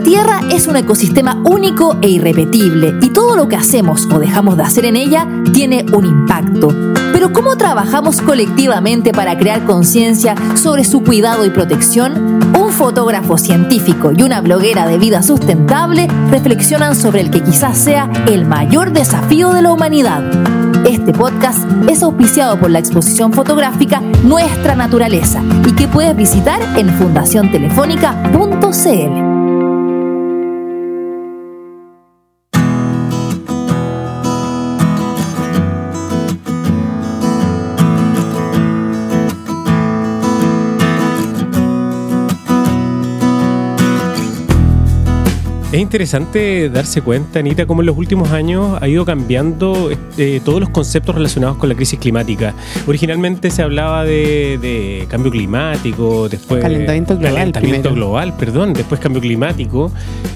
Tierra es un ecosistema único e irrepetible y todo lo que hacemos o dejamos de hacer en ella tiene un impacto. Pero ¿cómo trabajamos colectivamente para crear conciencia sobre su cuidado y protección? Un fotógrafo científico y una bloguera de vida sustentable reflexionan sobre el que quizás sea el mayor desafío de la humanidad. Este podcast es auspiciado por la exposición fotográfica Nuestra Naturaleza y que puedes visitar en fundaciontelefónica.cl. Es interesante darse cuenta, Anita, cómo en los últimos años ha ido cambiando eh, todos los conceptos relacionados con la crisis climática. Originalmente se hablaba de, cambio climático, después calentamiento global, calentamiento global, perdón, después cambio climático.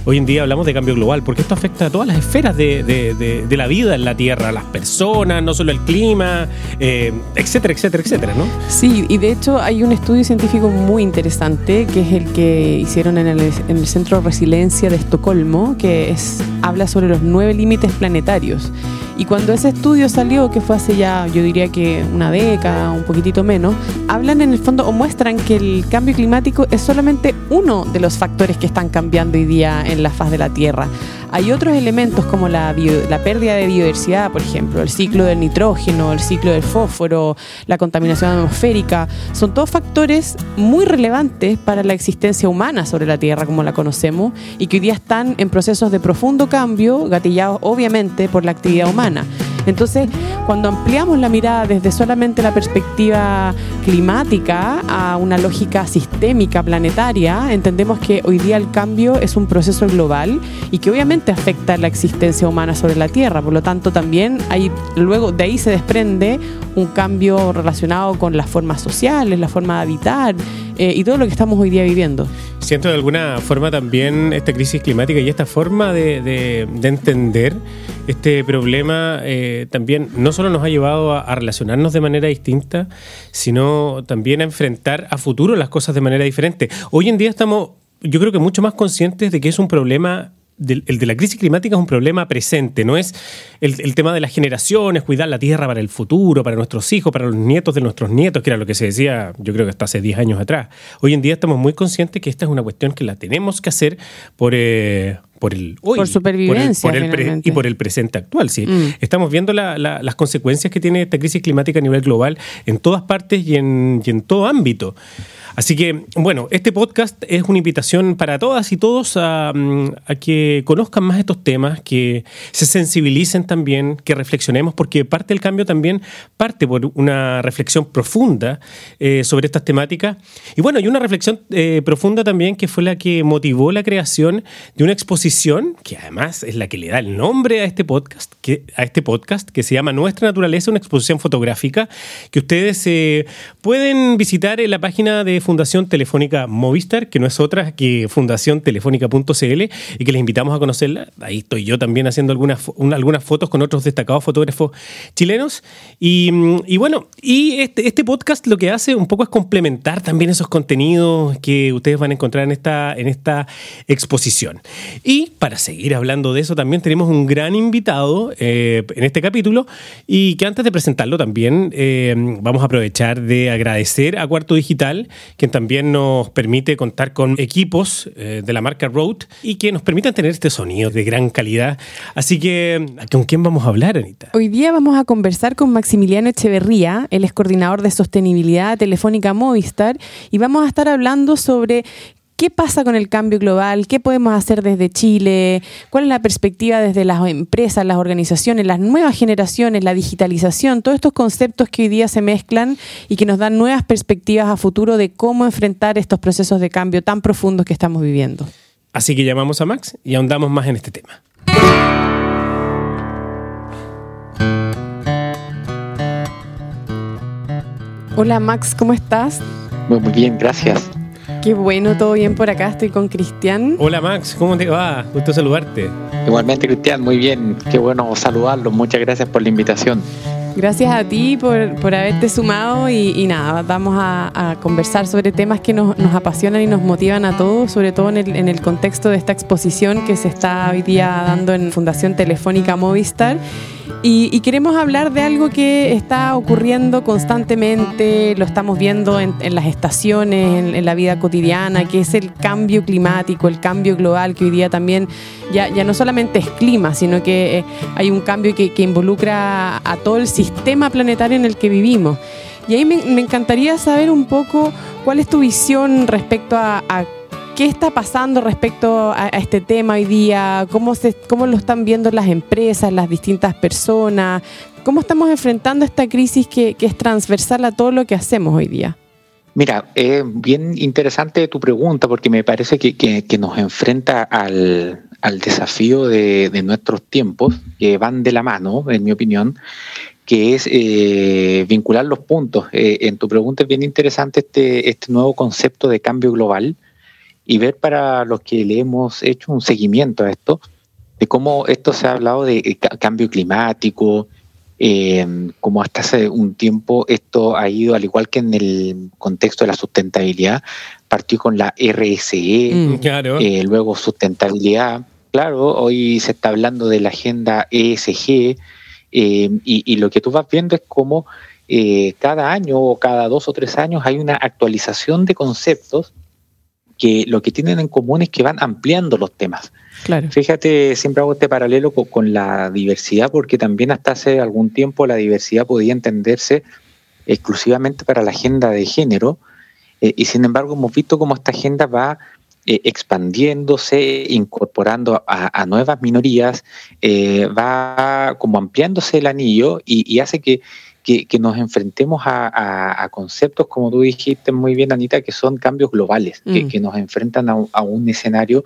Hoy en día hablamos de cambio global, porque esto afecta a todas las esferas de, la vida en la Tierra, las personas, no solo el clima, eh, etcétera, etcétera, etcétera, ¿no? Sí, y de hecho hay un estudio científico muy interesante que es el que hicieron en el, en el Centro de Resiliencia de Estocolmo que es, habla sobre los nueve límites planetarios. Y cuando ese estudio salió, que fue hace ya, yo diría que una década, un poquitito menos, hablan en el fondo o muestran que el cambio climático es solamente uno de los factores que están cambiando hoy día en la faz de la Tierra. Hay otros elementos como la, la pérdida de biodiversidad, por ejemplo, el ciclo del nitrógeno, el ciclo del fósforo, la contaminación atmosférica. Son todos factores muy relevantes para la existencia humana sobre la Tierra como la conocemos y que hoy día están en procesos de profundo cambio, gatillados obviamente por la actividad humana. Entonces, cuando ampliamos la mirada desde solamente la perspectiva climática a una lógica sistémica, planetaria, entendemos que hoy día el cambio es un proceso global y que obviamente afecta la existencia humana sobre la Tierra. Por lo tanto, también hay, luego de ahí se desprende un cambio relacionado con las formas sociales, la forma de habitar eh, y todo lo que estamos hoy día viviendo. Siento de alguna forma también esta crisis climática y esta forma de, entender este problema eh, también no solo nos ha llevado a, relacionarnos de manera distinta, sino también a enfrentar a futuro las cosas de manera diferente. Hoy en día estamos, yo creo que mucho más conscientes de que es un problema el de la crisis climática es un problema presente, no es el, tema de las generaciones, cuidar la tierra para el futuro, para nuestros hijos, para los nietos de nuestros nietos, que era lo que se decía yo creo que hasta hace 10 años atrás. Hoy en día estamos muy conscientes que esta es una cuestión que la tenemos que hacer por... Eh, por el hoy, por supervivencia y por el presente actual. Sí. Mm. Estamos viendo las consecuencias que tiene esta crisis climática a nivel global en todas partes y en, y en todo ámbito. Así que, bueno, este podcast es una invitación para todas y todos mm, a, que conozcan más estos temas, que se sensibilicen también, que reflexionemos, porque parte del cambio también parte por una reflexión profunda eh, sobre estas temáticas. Y bueno, hay una reflexión eh, profunda también que fue la que motivó la creación de una exposición, que además es la que le da el nombre a este podcast, que, a este podcast, que se llama Nuestra Naturaleza, una exposición fotográfica, que ustedes eh, pueden visitar en la página de Fundación Telefónica Movistar, que no es otra que fundaciontelefónica.cl y que les invitamos a conocerla. Ahí estoy yo también haciendo algunas, algunas fotos con otros destacados fotógrafos chilenos. Y, y bueno, y este, este, podcast lo que hace un poco es complementar también esos contenidos que ustedes van a encontrar en esta, en esta exposición. Y para seguir hablando de eso, también tenemos un gran invitado eh, en este capítulo y que antes de presentarlo también eh, vamos a aprovechar de agradecer a Cuarto Digital, quien también nos permite contar con equipos eh, de la marca Rode y que nos permitan tener este sonido de gran calidad. Así que, ¿con quién vamos a hablar, Anita? Hoy día vamos a conversar con Maximiliano Echeverría, él es coordinador de sostenibilidad telefónica Movistar, y vamos a estar hablando sobre ¿Qué pasa con el cambio global? ¿Qué podemos hacer desde Chile? ¿Cuál es la perspectiva desde las empresas, las organizaciones, las nuevas generaciones, la digitalización? Todos estos conceptos que hoy día se mezclan y que nos dan nuevas perspectivas a futuro de cómo enfrentar estos procesos de cambio tan profundos que estamos viviendo. Así que llamamos a Max y ahondamos más en este tema. Hola Max, ¿cómo estás? Muy, muy bien, gracias. Qué bueno, todo bien por acá. Estoy con Cristian. Hola Max, ¿cómo te va? Gusto saludarte. Igualmente, Cristian, muy bien. Qué bueno saludarlo. Muchas gracias por la invitación. Gracias a ti por, por haberte sumado y, nada, vamos a, conversar sobre temas que nos, nos, apasionan y nos motivan a todos, sobre todo en el, en el contexto de esta exposición que se está hoy día dando en Fundación Telefónica Movistar y, queremos hablar de algo que está ocurriendo constantemente, lo estamos viendo en, las estaciones, en, la vida cotidiana, que es el cambio climático, el cambio global, que hoy día también ya, no solamente es clima, sino que eh, hay un cambio que, involucra a todo el sistema planetario en el que vivimos. Y ahí me, encantaría saber un poco cuál es tu visión respecto a ¿Qué está pasando respecto a, este tema hoy día? ¿Cómo, ¿Cómo lo están viendo las empresas, las distintas personas? ¿Cómo estamos enfrentando esta crisis que, es transversal a todo lo que hacemos hoy día? Mira, es bien interesante tu pregunta porque me parece que, nos enfrenta al, desafío de, nuestros tiempos, que van de la mano, en mi opinión, que es eh, vincular los puntos. Eh, en tu pregunta es bien interesante este, este nuevo concepto de cambio global, y ver para los que le hemos hecho un seguimiento a esto, de cómo esto se ha hablado de eh, cambio climático, eh, como hasta hace un tiempo esto ha ido, al igual que en el contexto de la sustentabilidad, partió con la RSE, mm, eh, luego sustentabilidad. Claro, hoy se está hablando de la agenda ESG y, y, lo que tú vas viendo es cómo cada año o cada dos o tres años hay una actualización de conceptos que lo que tienen en común es que van ampliando los temas. Claro. Fíjate, siempre hago este paralelo con, la diversidad, porque también hasta hace algún tiempo la diversidad podía entenderse exclusivamente para la agenda de género, eh, y sin embargo hemos visto cómo esta agenda va eh, expandiéndose, incorporando a, nuevas minorías, eh, va como ampliándose el anillo y hace que que, nos enfrentemos a, conceptos, como tú dijiste muy bien, Anita, que son cambios globales, que, mm. nos enfrentan a, un escenario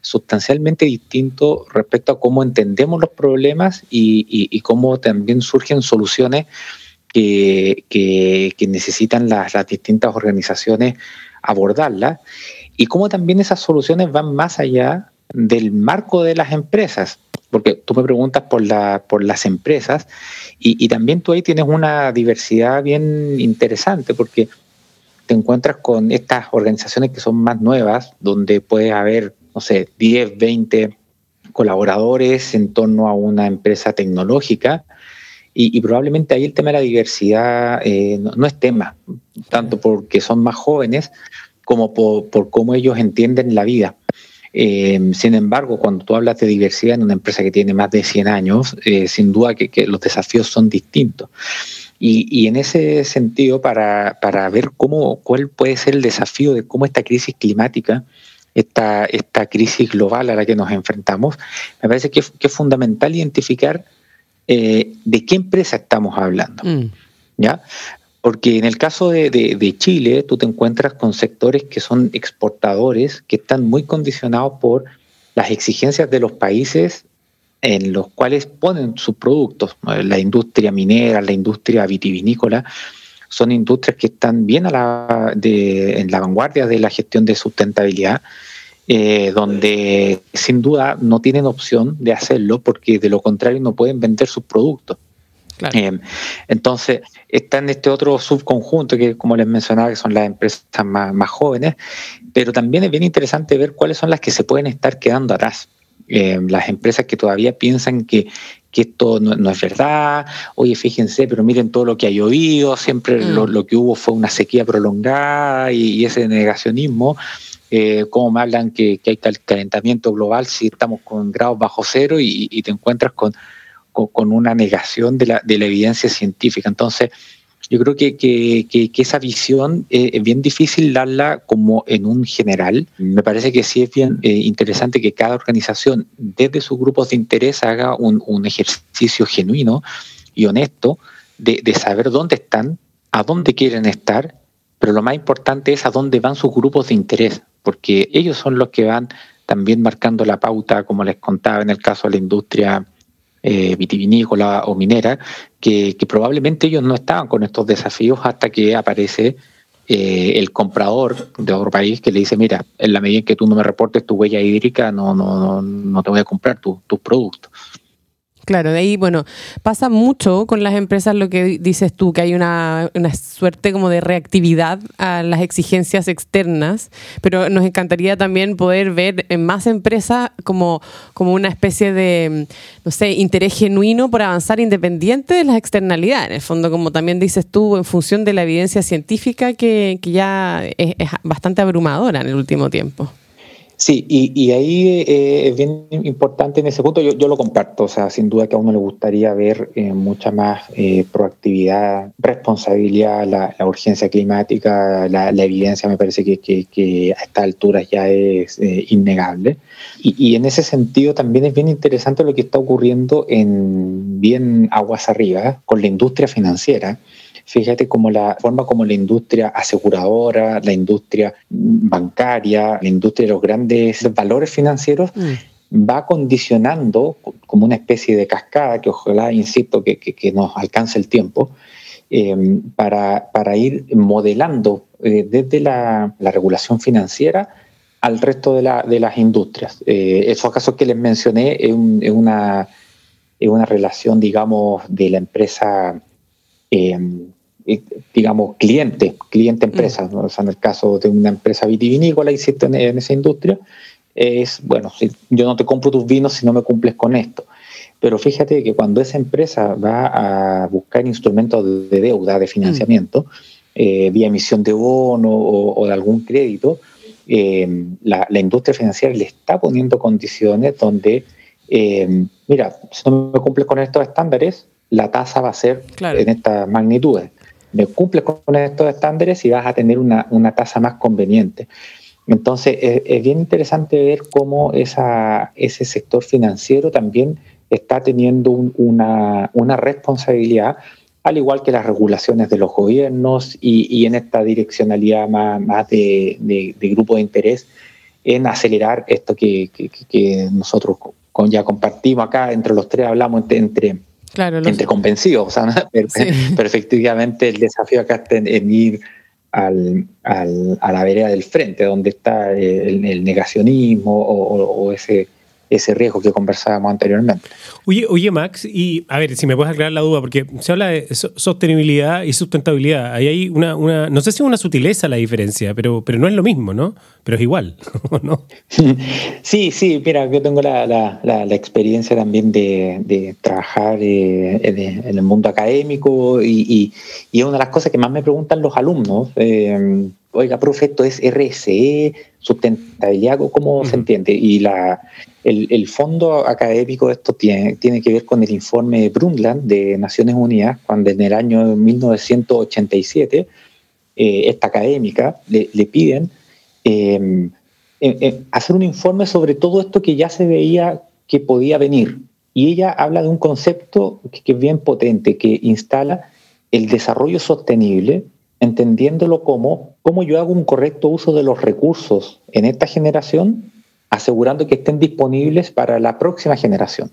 sustancialmente distinto respecto a cómo entendemos los problemas y, cómo también surgen soluciones que, necesitan las, las, distintas organizaciones abordarlas y cómo también esas soluciones van más allá del marco de las empresas porque tú me preguntas por, la, por las empresas y, también tú ahí tienes una diversidad bien interesante porque te encuentras con estas organizaciones que son más nuevas, donde puede haber, no sé, 10, 20 colaboradores en torno a una empresa tecnológica y, probablemente ahí el tema de la diversidad eh, no, es tema, tanto porque son más jóvenes como por, por cómo ellos entienden la vida. Eh, sin embargo, cuando tú hablas de diversidad en una empresa que tiene más de 100 años, eh, sin duda que, los desafíos son distintos. Y, en ese sentido, para, ver cómo, cuál puede ser el desafío de cómo esta crisis climática, esta, esta crisis global a la que nos enfrentamos, me parece que, es fundamental identificar eh, de qué empresa estamos hablando. Mm. ¿Ya? Porque en el caso de, Chile, tú te encuentras con sectores que son exportadores, que están muy condicionados por las exigencias de los países en los cuales ponen sus productos. La industria minera, la industria vitivinícola, son industrias que están bien a la, en la vanguardia de la gestión de sustentabilidad, eh, donde sin duda no tienen opción de hacerlo porque de lo contrario no pueden vender sus productos. Eh, entonces, está en este otro subconjunto que, como les mencionaba, que son las empresas más, jóvenes, pero también es bien interesante ver cuáles son las que se pueden estar quedando atrás. Eh, las empresas que todavía piensan que, esto no, es verdad, oye, fíjense, pero miren todo lo que ha llovido, siempre mm. lo, que hubo fue una sequía prolongada y, ese negacionismo. Eh, como me hablan que, hay calentamiento global si estamos con grados bajo cero y te encuentras con con, una negación de la, de la, evidencia científica. Entonces, yo creo que, que, esa visión eh, es bien difícil darla como en un general. Me parece que sí es bien eh, interesante que cada organización desde sus grupos de interés haga un, ejercicio genuino y honesto de, de, saber dónde están, a dónde quieren estar, pero lo más importante es a dónde van sus grupos de interés, porque ellos son los que van también marcando la pauta, como les contaba en el caso de la industria eh, vitivinícola o minera, que, probablemente ellos no estaban con estos desafíos hasta que aparece eh, el comprador de otro país que le dice, mira, en la medida en que tú no me reportes tu huella hídrica, no, no, no te voy a comprar tus productos. Claro, de ahí, bueno, pasa mucho con las empresas lo que dices tú, que hay una, una, suerte como de reactividad a las exigencias externas, pero nos encantaría también poder ver en más empresas como, como una especie de, no sé, interés genuino por avanzar independiente de las externalidades. En el fondo, como también dices tú, en función de la evidencia científica que, que ya es, es bastante abrumadora en el último tiempo. Sí, y, ahí eh, es bien importante en ese punto, yo, lo comparto, o sea, sin duda que a uno le gustaría ver eh, mucha más eh, proactividad, responsabilidad, la, urgencia climática, la, evidencia me parece que, a esta altura ya es innegable. Y, y, en ese sentido también es bien interesante lo que está ocurriendo en bien aguas arriba con la industria financiera Fíjate cómo la forma como la industria aseguradora, la industria bancaria, la industria de los grandes valores financieros mm. va condicionando como una especie de cascada que ojalá, insisto, que, nos alcance el tiempo, em, para, ir modelando eh, desde la, regulación financiera al resto de, las industrias. Eh, esos casos que les mencioné es, una, es una relación, digamos, de la empresa em, digamos, cliente, cliente empresa. Mm. O sea, en el caso de una empresa vitivinícola, existe en, en esa industria, es, bueno, si yo no te compro tus vinos si no me cumples con esto. Pero fíjate que cuando esa empresa va a buscar instrumentos de deuda, de financiamiento, mm. eh, vía emisión de bono o, de algún crédito, eh, la, industria financiera le está poniendo condiciones donde, mira, si no me cumples con estos estándares, la tasa va a ser en estas magnitudes me cumples con estos estándares y vas a tener una, tasa más conveniente. Entonces, es, bien interesante ver cómo esa, ese sector financiero también está teniendo una, responsabilidad, al igual que las regulaciones de los gobiernos y, en esta direccionalidad más, de, grupo de interés en acelerar esto que, nosotros con, ya compartimos acá, entre los tres hablamos entre Claro, entre convencidos, o sea, pero, efectivamente el desafío acá está en, ir al, al, a la vereda del frente, donde está el, negacionismo o, ese ese riesgo que conversábamos anteriormente. Oye, oye, Max, y a ver si me puedes aclarar la duda, porque se habla de sostenibilidad y sustentabilidad. Ahí hay una, una, no sé si es una sutileza la diferencia, pero, pero no es lo mismo, ¿no? Pero es igual, ¿no? Sí, sí, mira, yo tengo la, la, la, experiencia también de, de trabajar eh, en el mundo académico y, y, es una de las cosas que más me preguntan los alumnos. Eh, oiga, profe, esto es RSE, sustentabilidad, ¿cómo se entiende? Y la, el, fondo académico de esto tiene, tiene que ver con el informe de Brundtland de Naciones Unidas, cuando en el año 1987, eh, esta académica le, piden em, em, em, hacer un informe sobre todo esto que ya se veía que podía venir. Y ella habla de un concepto que es bien potente, que instala el desarrollo sostenible entendiéndolo como cómo yo hago un correcto uso de los recursos en esta generación, asegurando que estén disponibles para la próxima generación.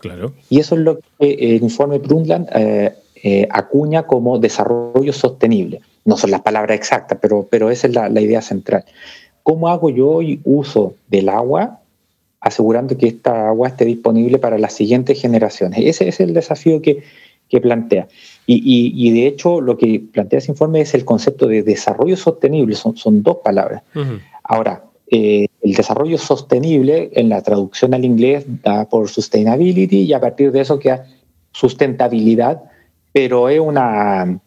claro. Y eso es lo que el informe Brundtland eh, eh, acuña como desarrollo sostenible. No son las palabras exactas, pero, pero esa es la, la idea central. ¿Cómo hago yo uso del agua asegurando que esta agua esté disponible para las siguientes generaciones? Ese es el desafío que, que plantea. Y, de hecho, lo que plantea ese informe es el concepto de desarrollo sostenible, son, son dos palabras. Ahora, eh, el desarrollo sostenible en la traducción al inglés da por sustainability y a partir de eso queda sustentabilidad, pero es una,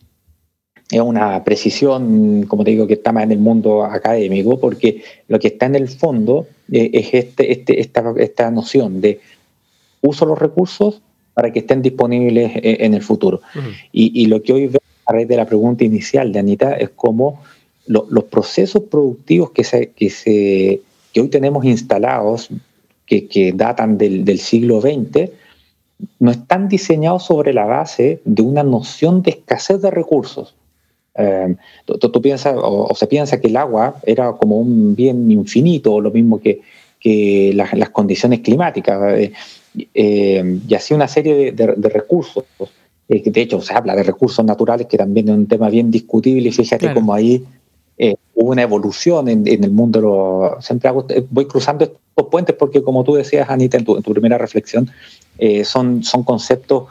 es una precisión, como te digo, que está más en el mundo académico, porque lo que está en el fondo eh, es este, este, esta, esta noción de uso los recursos para que estén disponibles eh, en el futuro. y, lo que hoy veo a raíz de la pregunta inicial de Anita es cómo los procesos productivos que, se, que, se, que hoy tenemos instalados, que, que datan del, del, siglo XX, no están diseñados sobre la base de una noción de escasez de recursos. Eh, tú, piensas, o, se piensa que el agua era como un bien infinito, o lo mismo que, que las, las condiciones climáticas. Eh, eh, y así una serie de, recursos. Eh, de hecho, se habla de recursos naturales, que también es un tema bien discutible, y fíjate cómo ahí eh, hubo una evolución en, el mundo. siempre voy cruzando estos puentes porque, como tú decías, Anita, en tu, primera reflexión, eh, son, son conceptos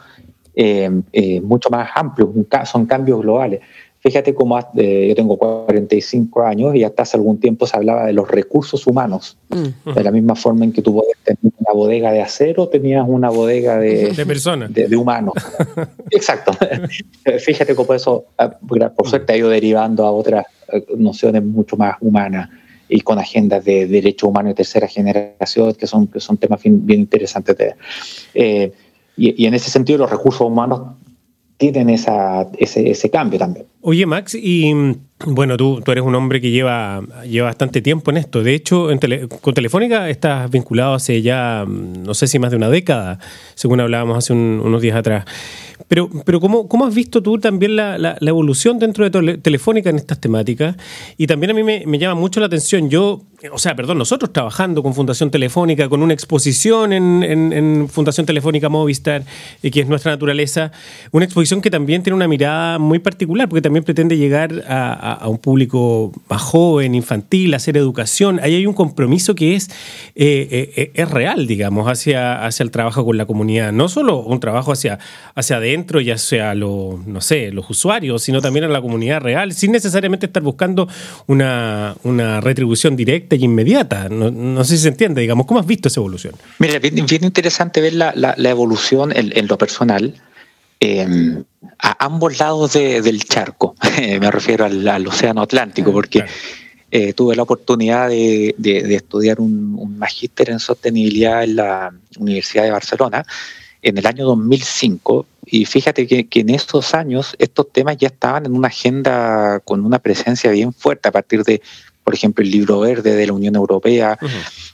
eh, mucho más amplios, son cambios globales. Fíjate cómo yo tengo 45 años y hasta hace algún tiempo se hablaba de los recursos humanos. Mm. De la misma forma en que tú podías tener una bodega de acero, tenías una bodega de, de personas. De, humanos. Exacto. Fíjate cómo eso, ah, por suerte, ha ido derivando a otras eh, nociones mucho más humanas y con agendas de derechos humanos de tercera generación, que son, que son temas bien, interesantes. De, eh, y, y, en ese sentido, los recursos humanos tienen esa, ese, ese cambio también. Oye, Max, y bueno, tú, tú eres un hombre que lleva, lleva bastante tiempo en esto. De hecho, con Telefónica estás vinculado hace ya, no sé si más de una década, según hablábamos hace unos días atrás. Pero, pero ¿cómo, ¿cómo has visto tú también la, la, evolución dentro de Telefónica en estas temáticas? Y también a mí me, me, llama mucho la atención, yo, o sea, perdón, nosotros trabajando con Fundación Telefónica, con una exposición en, en, Fundación Telefónica Movistar, eh, que es nuestra naturaleza, una exposición que también tiene una mirada muy particular, porque también pretende llegar a, un público más joven, infantil, hacer educación. Ahí hay un compromiso que es, eh, eh, es real, digamos, hacia, hacia el trabajo con la comunidad. No solo un trabajo hacia, hacia dentro, ya sea lo, no sé, los usuarios, sino también a la comunidad real, sin necesariamente estar buscando una, una retribución directa y inmediata. No, sé si se entiende, digamos, ¿cómo has visto esa evolución? Mira, bien, bien interesante ver la, la, evolución en, lo personal. Em, a ambos lados del charco, me refiero al, Océano Atlántico, porque eh, tuve la oportunidad de, estudiar un, un magíster en sostenibilidad en la Universidad de Barcelona en el año 2005 y fíjate que, en esos años estos temas ya estaban en una agenda con una presencia bien fuerte a partir de, por ejemplo, el libro verde de la Unión Europea,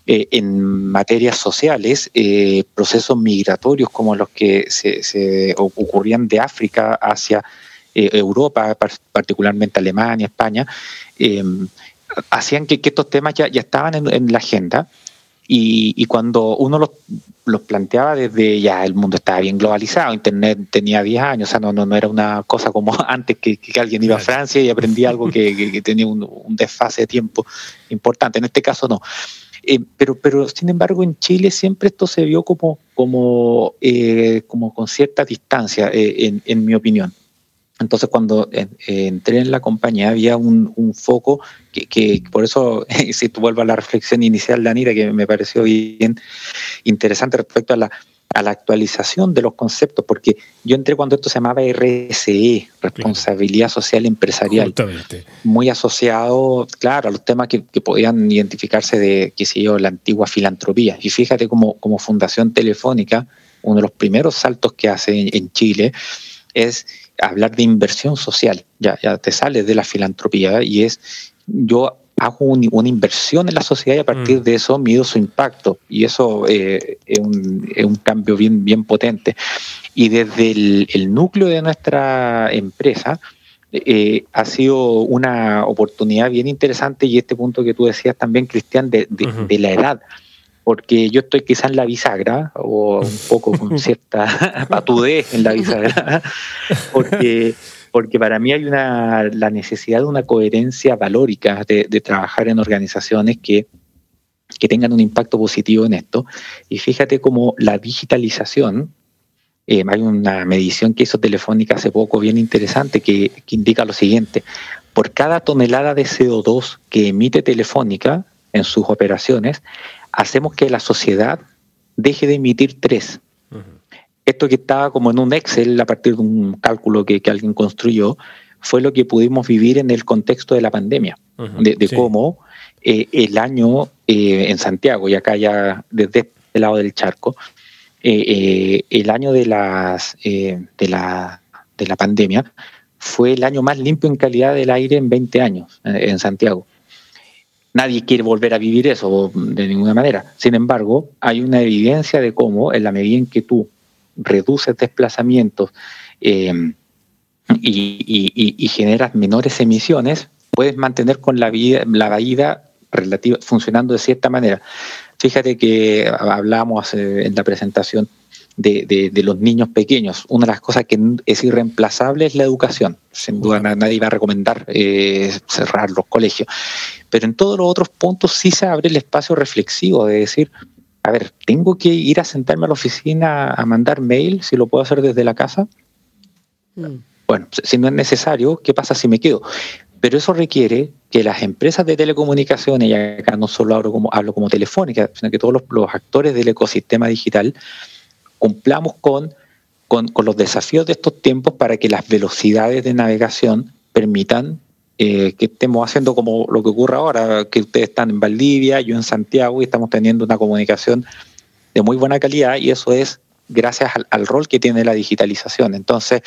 eh, en materias sociales, eh, procesos migratorios como los que se, ocurrían de África hacia eh, Europa, particularmente Alemania, España, hacían que, estos temas ya, estaban en la agenda y, cuando uno los, planteaba desde ya el mundo estaba bien globalizado, Internet tenía 10 años, o sea, no, no, no era una cosa como antes que, alguien iba a Francia y aprendía algo que, tenía un, desfase de tiempo importante. En este caso no. Eh, pero, pero sin embargo en Chile siempre esto se vio como, como, eh, como con cierta distancia, eh, en, en mi opinión. Entonces, cuando entré en la compañía, había un, foco que, por eso, si tú vuelves a la reflexión inicial de Anita, que me pareció bien interesante respecto a la, a la actualización de los conceptos, porque yo entré cuando esto se llamaba RSE, Responsabilidad Social Empresarial, muy asociado, claro, a los temas que, podían identificarse de, qué sé yo, la antigua filantropía. Y fíjate como, como Fundación Telefónica, uno de los primeros saltos que hace en Chile es hablar de inversión social, ya, ya te sales de la filantropía y es yo hago una inversión en la sociedad y a partir mm. de eso mido su impacto y eso eh, es, un, es, un, cambio bien, bien potente. Y desde el, núcleo de nuestra empresa eh, ha sido una oportunidad bien interesante y este punto que tú decías también, Cristian, de, de la edad porque yo estoy quizás en la bisagra o un poco con cierta patudez en la bisagra, porque, porque para mí hay una, la necesidad de una coherencia valórica de, trabajar en organizaciones que, que tengan un impacto positivo en esto. Y fíjate cómo la digitalización, eh, hay una medición que hizo Telefónica hace poco bien interesante que, que indica lo siguiente, por cada tonelada de CO2 que emite Telefónica en sus operaciones, hacemos que la sociedad deje de emitir tres. Esto que estaba como en un Excel a partir de un cálculo que, alguien construyó, fue lo que pudimos vivir en el contexto de la pandemia, de, cómo eh, el año eh, en Santiago, y acá ya desde este lado del charco, eh, el año de, las, de, la, de la pandemia fue el año más limpio en calidad del aire en 20 años en Santiago. Nadie quiere volver a vivir eso de ninguna manera. Sin embargo, hay una evidencia de cómo, en la medida en que tú reduces desplazamientos em, y, generas menores emisiones, puedes mantener con la vida, la vida relativa funcionando de cierta manera. Fíjate que hablábamos en la presentación de, los niños pequeños. Una de las cosas que es irreemplazable es la educación. Sin duda nadie va a recomendar eh, cerrar los colegios. Pero en todos los otros puntos sí se abre el espacio reflexivo de decir, a ver, ¿tengo que ir a sentarme a la oficina a mandar mail si lo puedo hacer desde la casa? Mm. Bueno, si no es necesario, ¿qué pasa si me quedo? Pero eso requiere que las empresas de telecomunicaciones, y acá no solo hablo como, hablo como telefónica, sino que todos los, actores del ecosistema digital, cumplamos con, con, los desafíos de estos tiempos para que las velocidades de navegación permitan eh, que estemos haciendo como lo que ocurre ahora, que ustedes están en Valdivia, yo en Santiago y estamos teniendo una comunicación de muy buena calidad y eso es gracias al, rol que tiene la digitalización. Entonces,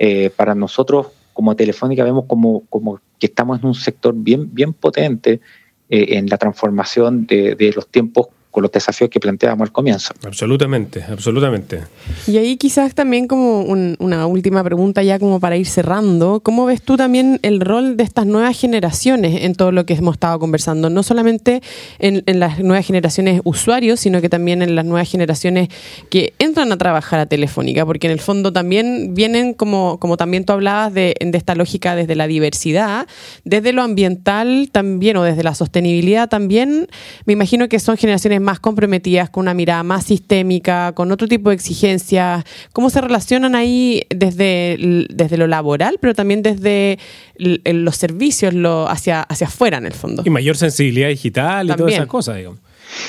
eh, para nosotros como Telefónica vemos como, como que estamos en un sector bien, bien potente eh, en la transformación de, de los tiempos con los desafíos que planteábamos al comienzo. Absolutamente, absolutamente. Y ahí quizás también como una última pregunta ya como para ir cerrando, ¿cómo ves tú también el rol de estas nuevas generaciones en todo lo que hemos estado conversando? No solamente en, las nuevas generaciones usuarios, sino que también en las nuevas generaciones que entran a trabajar a Telefónica, porque en el fondo también vienen, como, como también tú hablabas, de, de esta lógica desde la diversidad, desde lo ambiental también o desde la sostenibilidad también, me imagino que son generaciones más comprometidas, con una mirada más sistémica, con otro tipo de exigencias? ¿Cómo se relacionan ahí desde, desde lo laboral, pero también desde los servicios lo, hacia, hacia afuera, en el fondo? Y mayor sensibilidad digital y todas esas cosas, digamos.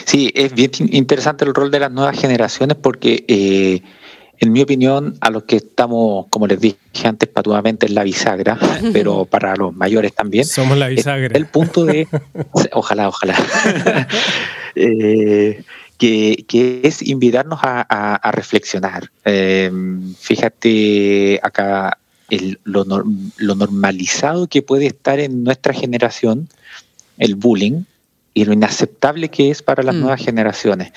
Sí, es bien interesante el rol de las nuevas generaciones porque... Eh, en mi opinión, a los que estamos, como les dije antes, patuamente en la bisagra, pero para los mayores también. Somos la bisagra. El punto de. ojalá, ojalá. Eh, que, es invitarnos a, reflexionar. Em, fíjate acá lo, normalizado que puede estar en nuestra generación el bullying y lo inaceptable que es para las mm. nuevas generaciones.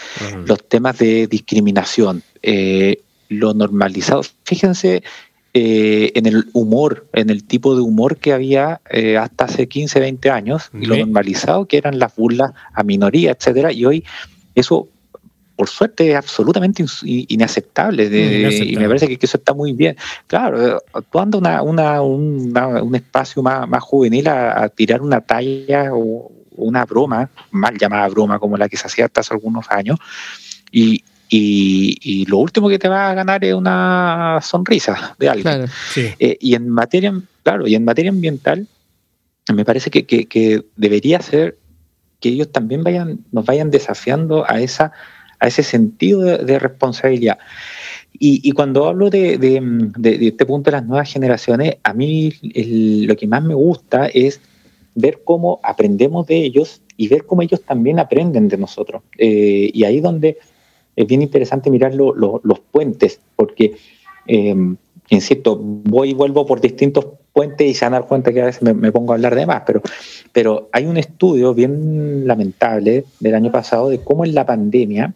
Los temas de discriminación. Eh, lo normalizado. Fíjense eh, en el humor, en el tipo de humor que había eh, hasta hace 15, 20 años y lo normalizado que eran las burlas a minoría, etcétera. Y hoy eso, por suerte, es absolutamente inaceptable. Y me parece que, eso está muy bien. Claro, actuando una, una, un espacio más, más juvenil a, tirar una talla o una broma, mal llamada broma como la que se hacía hasta hace algunos años, y, y, lo último que te va a ganar es una sonrisa de alguien. Eh, y en materia, claro, y en materia ambiental, me parece que, debería ser que ellos también vayan, nos vayan desafiando a esa, a ese sentido de, responsabilidad. Y, cuando hablo de, este punto de las nuevas generaciones, a mí lo que más me gusta es ver cómo aprendemos de ellos y ver cómo ellos también aprenden de nosotros. Eh, y ahí donde es bien interesante mirar los puentes, porque, eh, insisto, voy y vuelvo por distintos puentes y se van a dar cuenta que a veces me, pongo a hablar de más, pero, pero hay un estudio bien lamentable del año pasado de cómo en la pandemia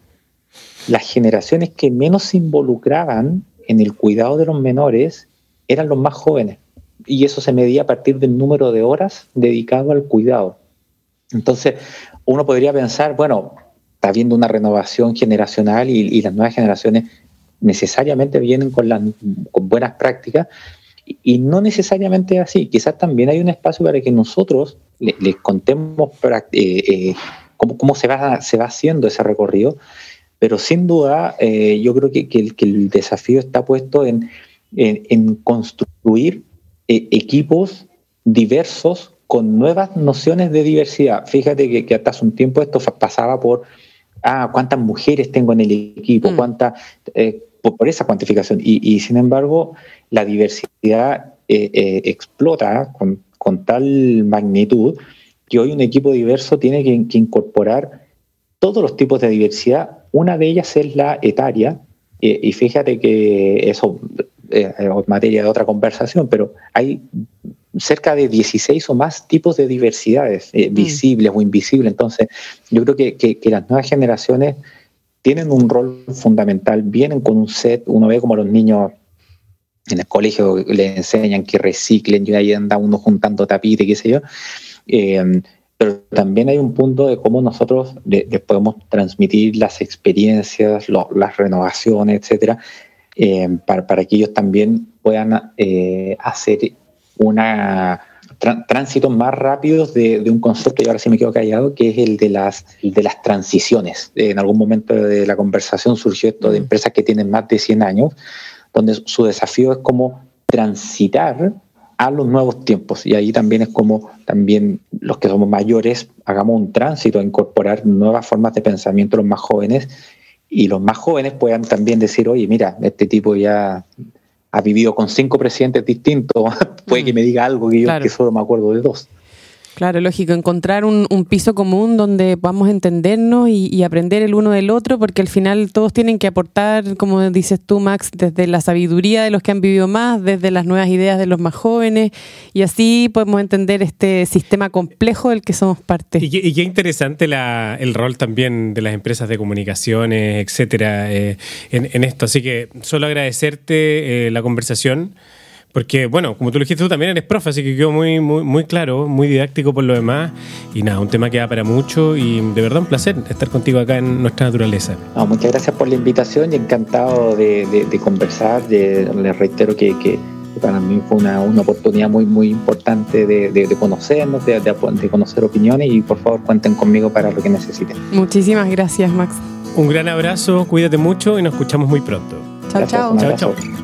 las generaciones que menos se involucraban en el cuidado de los menores eran los más jóvenes. Y eso se medía a partir del número de horas dedicado al cuidado. Entonces, uno podría pensar, bueno, está habiendo una renovación generacional y, las nuevas generaciones necesariamente vienen con, las, con buenas prácticas y, no necesariamente así. Quizás también hay un espacio para que nosotros les, contemos eh, eh, cómo, se, va, se va haciendo ese recorrido, pero sin duda eh, yo creo que, el, desafío está puesto en, en, construir equipos diversos con nuevas nociones de diversidad. Fíjate que, que hasta hace un tiempo esto pasaba por ah, cuántas mujeres tengo en el equipo, mm. cuánta, eh, por, esa cuantificación. Y, sin embargo, la diversidad eh, eh, explota con, tal magnitud que hoy un equipo diverso tiene que, incorporar todos los tipos de diversidad. Una de ellas es la etaria, y fíjate que eso es materia de otra conversación, pero hay cerca de 16 o más tipos de diversidades, eh, mm. visibles o invisibles. Entonces, yo creo que, las nuevas generaciones tienen un rol fundamental, vienen con un set, uno ve como los niños en el colegio les enseñan que reciclen y ahí anda uno juntando tapite, qué sé yo. Eh, pero también hay un punto de cómo nosotros les podemos transmitir las experiencias, las renovaciones, etcétera, eh, para, para, que ellos también puedan hacer una tránsitos más rápidos de, un concepto, y ahora sí me quedo callado, que es el de las, de las transiciones. En algún momento de la conversación surgió esto de mm. empresas que tienen más de 100 años, donde su desafío es como transitar a los nuevos tiempos. Y ahí también es como también los que somos mayores hagamos un tránsito a incorporar nuevas formas de pensamiento a los más jóvenes y los más jóvenes puedan también decir, oye, mira, este tipo ya ha vivido con cinco presidentes distintos, puede que mm. me diga algo que yo que solo me acuerdo de dos. Claro, lógico, encontrar un, piso común donde podamos entendernos y, aprender el uno del otro, porque al final todos tienen que aportar, como dices tú, Max, desde la sabiduría de los que han vivido más, desde las nuevas ideas de los más jóvenes, y así podemos entender este sistema complejo del que somos parte. Y, qué interesante el rol también de las empresas de comunicaciones, etcétera, eh, en, esto. Así que solo agradecerte eh, la conversación. Porque, bueno, como tú lo dijiste, tú también eres profe, así que quedó muy, muy, muy claro, muy didáctico por lo demás. Y nada, un tema que da para mucho y de verdad un placer estar contigo acá en nuestra naturaleza. muchas gracias por la invitación y encantado de, conversar. les reitero que, para mí fue una, oportunidad muy, muy importante de, conocernos, de, de conocer opiniones y por favor cuenten conmigo para lo que necesiten. Muchísimas gracias, Max. Un gran abrazo, cuídate mucho y nos escuchamos muy pronto. Chao, chao. Chao, chao.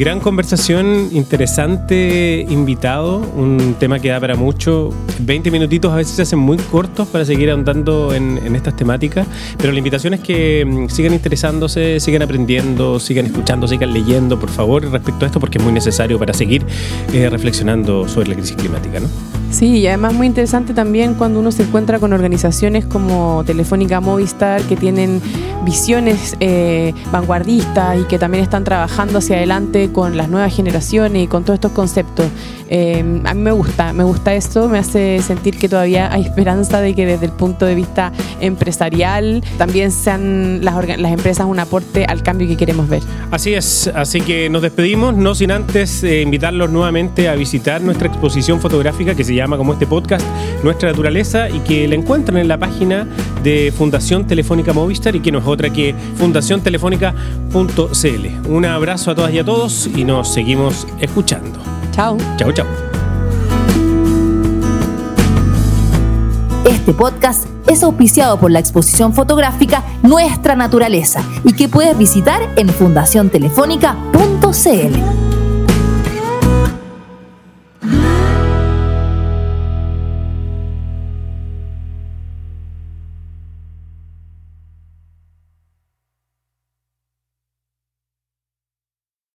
Gran conversación, interesante invitado, un tema que da para mucho. 20 minutitos a veces se hacen muy cortos para seguir ahondando en, estas temáticas, pero la invitación es que mm, sigan interesándose, sigan aprendiendo, sigan escuchando, sigan leyendo, por favor, respecto a esto, porque es muy necesario para seguir eh, reflexionando sobre la crisis climática. ¿no? Sí, y además muy interesante también cuando uno se encuentra con organizaciones como Telefónica Movistar que tienen visiones eh, vanguardistas y que también están trabajando hacia adelante con las nuevas generaciones y con todos estos conceptos. Eh, a mí me gusta, me gusta esto, me hace sentir que todavía hay esperanza de que desde el punto de vista empresarial también sean las, las empresas un aporte al cambio que queremos ver. Así es, así que nos despedimos, no sin antes eh, invitarlos nuevamente a visitar nuestra exposición fotográfica que se llama como este podcast Nuestra Naturaleza y que la encuentran en la página de Fundación Telefónica Movistar y que no es otra que fundaciontelefónica.cl. Un abrazo a todas y a todos y nos seguimos escuchando. Chao. Chao, chao. Este podcast es auspiciado por la exposición fotográfica Nuestra Naturaleza y que puedes visitar en fundaciontelefónica.cl.